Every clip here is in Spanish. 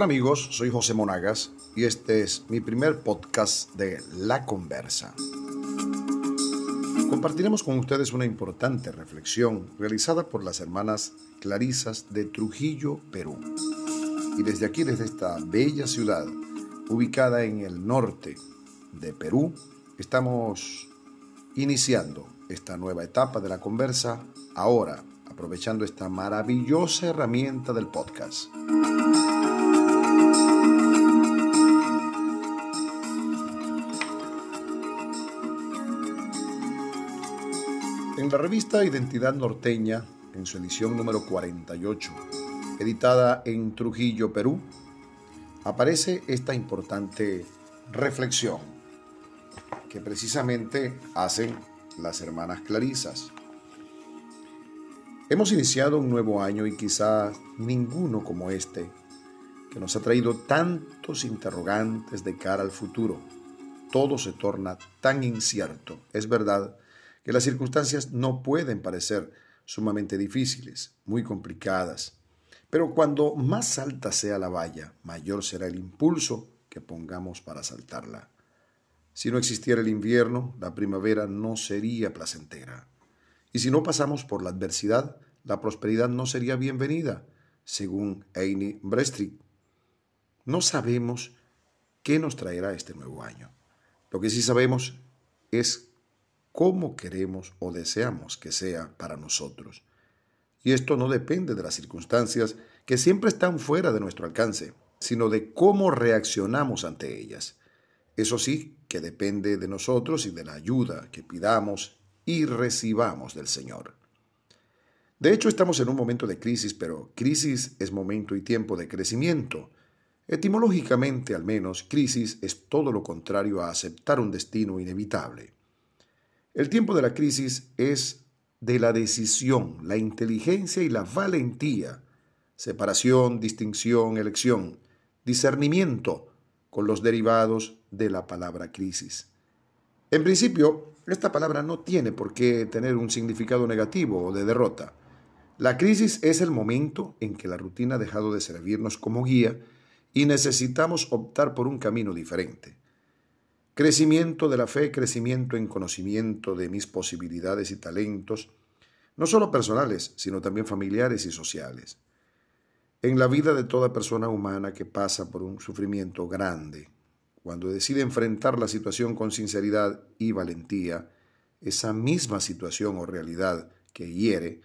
Hola amigos, soy José Monagas y este es mi primer podcast de La Conversa. Compartiremos con ustedes una importante reflexión realizada por las hermanas Clarisas de Trujillo, Perú. Y desde aquí, desde esta bella ciudad, ubicada en el norte de Perú, estamos iniciando esta nueva etapa de la conversa ahora, aprovechando esta maravillosa herramienta del podcast. En la revista Identidad Norteña, en su edición número 48, editada en Trujillo, Perú, aparece esta importante reflexión que precisamente hacen las hermanas Clarisas. Hemos iniciado un nuevo año y quizás ninguno como este, que nos ha traído tantos interrogantes de cara al futuro. Todo se torna tan incierto. Es verdad que las circunstancias no pueden parecer sumamente difíciles, muy complicadas, pero cuando más alta sea la valla, mayor será el impulso que pongamos para saltarla. Si no existiera el invierno, la primavera no sería placentera. Y si no pasamos por la adversidad, la prosperidad no sería bienvenida, según Heini Brestrick. No sabemos qué nos traerá este nuevo año. Lo que sí sabemos es cómo queremos o deseamos que sea para nosotros. Y esto no depende de las circunstancias que siempre están fuera de nuestro alcance, sino de cómo reaccionamos ante ellas. Eso sí que depende de nosotros y de la ayuda que pidamos y recibamos del Señor. De hecho, estamos en un momento de crisis, pero crisis es momento y tiempo de crecimiento. Etimológicamente, al menos, crisis es todo lo contrario a aceptar un destino inevitable. El tiempo de la crisis es de la decisión, la inteligencia y la valentía, separación, distinción, elección, discernimiento con los derivados de la palabra crisis. En principio, esta palabra no tiene por qué tener un significado negativo o de derrota. La crisis es el momento en que la rutina ha dejado de servirnos como guía y necesitamos optar por un camino diferente. Crecimiento de la fe, crecimiento en conocimiento de mis posibilidades y talentos, no solo personales, sino también familiares y sociales. En la vida de toda persona humana que pasa por un sufrimiento grande, cuando decide enfrentar la situación con sinceridad y valentía, esa misma situación o realidad que hiere,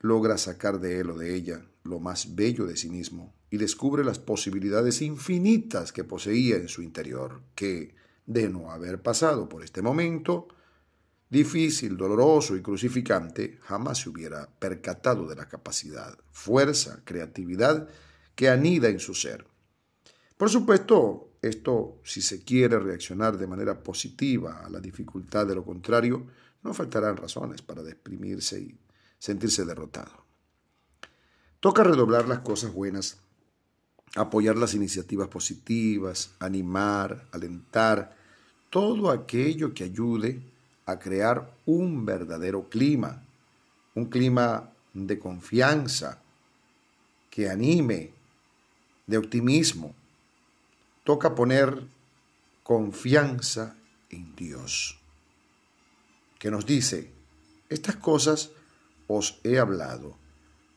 logra sacar de él o de ella lo más bello de sí mismo y descubre las posibilidades infinitas que poseía en su interior, que, de no haber pasado por este momento difícil, doloroso y crucificante, jamás se hubiera percatado de la capacidad, fuerza, creatividad que anida en su ser. Por supuesto, esto, si se quiere reaccionar de manera positiva a la dificultad, de lo contrario, no faltarán razones para deprimirse y sentirse derrotado. Toca redoblar las cosas buenas apoyar las iniciativas positivas, animar, alentar, todo aquello que ayude a crear un verdadero clima, un clima de confianza, que anime, de optimismo. Toca poner confianza en Dios, que nos dice, estas cosas os he hablado,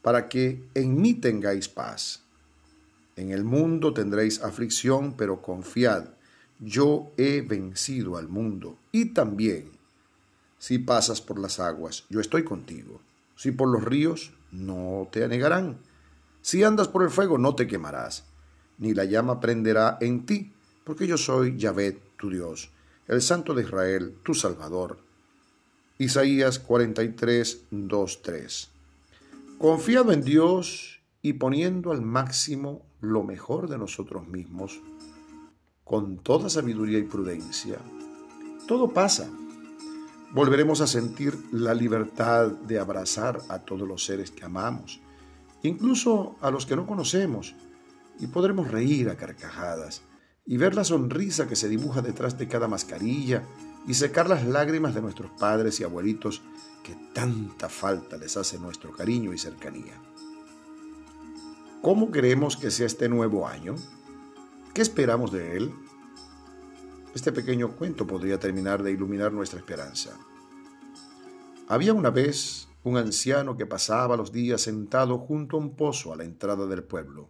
para que en mí tengáis paz. En el mundo tendréis aflicción, pero confiad, yo he vencido al mundo. Y también, si pasas por las aguas, yo estoy contigo. Si por los ríos, no te anegarán. Si andas por el fuego, no te quemarás, ni la llama prenderá en ti, porque yo soy Yahvé, tu Dios, el Santo de Israel, tu Salvador. Isaías 43, 2, 3. Confiado en Dios y poniendo al máximo lo mejor de nosotros mismos, con toda sabiduría y prudencia, todo pasa. Volveremos a sentir la libertad de abrazar a todos los seres que amamos, incluso a los que no conocemos, y podremos reír a carcajadas y ver la sonrisa que se dibuja detrás de cada mascarilla y secar las lágrimas de nuestros padres y abuelitos que tanta falta les hace nuestro cariño y cercanía. ¿Cómo queremos que sea este nuevo año? ¿Qué esperamos de él? Este pequeño cuento podría terminar de iluminar nuestra esperanza. Había una vez un anciano que pasaba los días sentado junto a un pozo a la entrada del pueblo.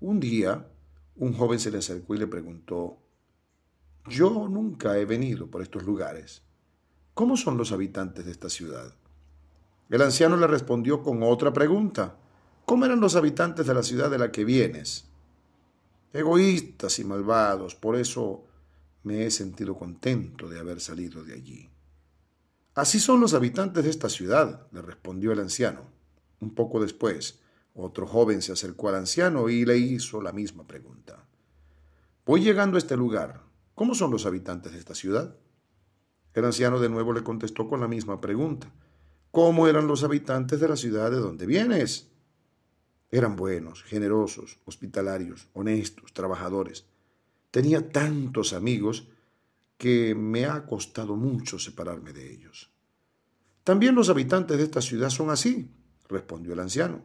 Un día, un joven se le acercó y le preguntó, Yo nunca he venido por estos lugares. ¿Cómo son los habitantes de esta ciudad? El anciano le respondió con otra pregunta. ¿Cómo eran los habitantes de la ciudad de la que vienes? Egoístas y malvados, por eso me he sentido contento de haber salido de allí. Así son los habitantes de esta ciudad, le respondió el anciano. Un poco después, otro joven se acercó al anciano y le hizo la misma pregunta. Voy llegando a este lugar. ¿Cómo son los habitantes de esta ciudad? El anciano de nuevo le contestó con la misma pregunta. ¿Cómo eran los habitantes de la ciudad de donde vienes? Eran buenos, generosos, hospitalarios, honestos, trabajadores. Tenía tantos amigos que me ha costado mucho separarme de ellos. También los habitantes de esta ciudad son así, respondió el anciano.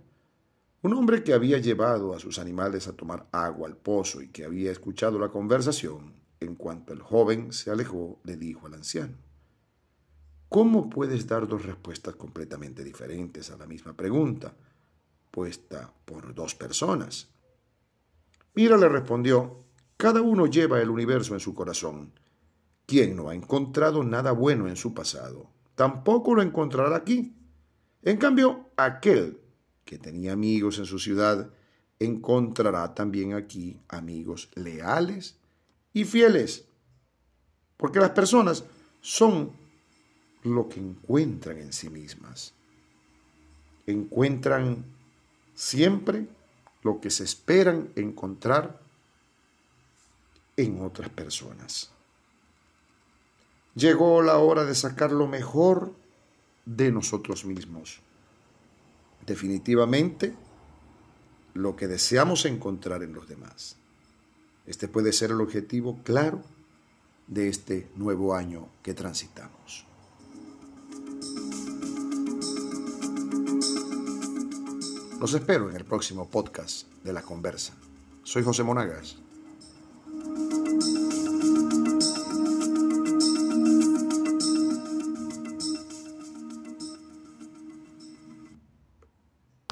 Un hombre que había llevado a sus animales a tomar agua al pozo y que había escuchado la conversación, en cuanto el joven se alejó, le dijo al anciano, ¿Cómo puedes dar dos respuestas completamente diferentes a la misma pregunta? Puesta por dos personas. Mira, le respondió, cada uno lleva el universo en su corazón. Quien no ha encontrado nada bueno en su pasado, tampoco lo encontrará aquí. En cambio, aquel que tenía amigos en su ciudad, encontrará también aquí amigos leales y fieles. Porque las personas son lo que encuentran en sí mismas. Encuentran siempre lo que se esperan encontrar en otras personas. Llegó la hora de sacar lo mejor de nosotros mismos. Definitivamente, lo que deseamos encontrar en los demás. Este puede ser el objetivo claro de este nuevo año que transitamos. Los espero en el próximo podcast de La Conversa. Soy José Monagas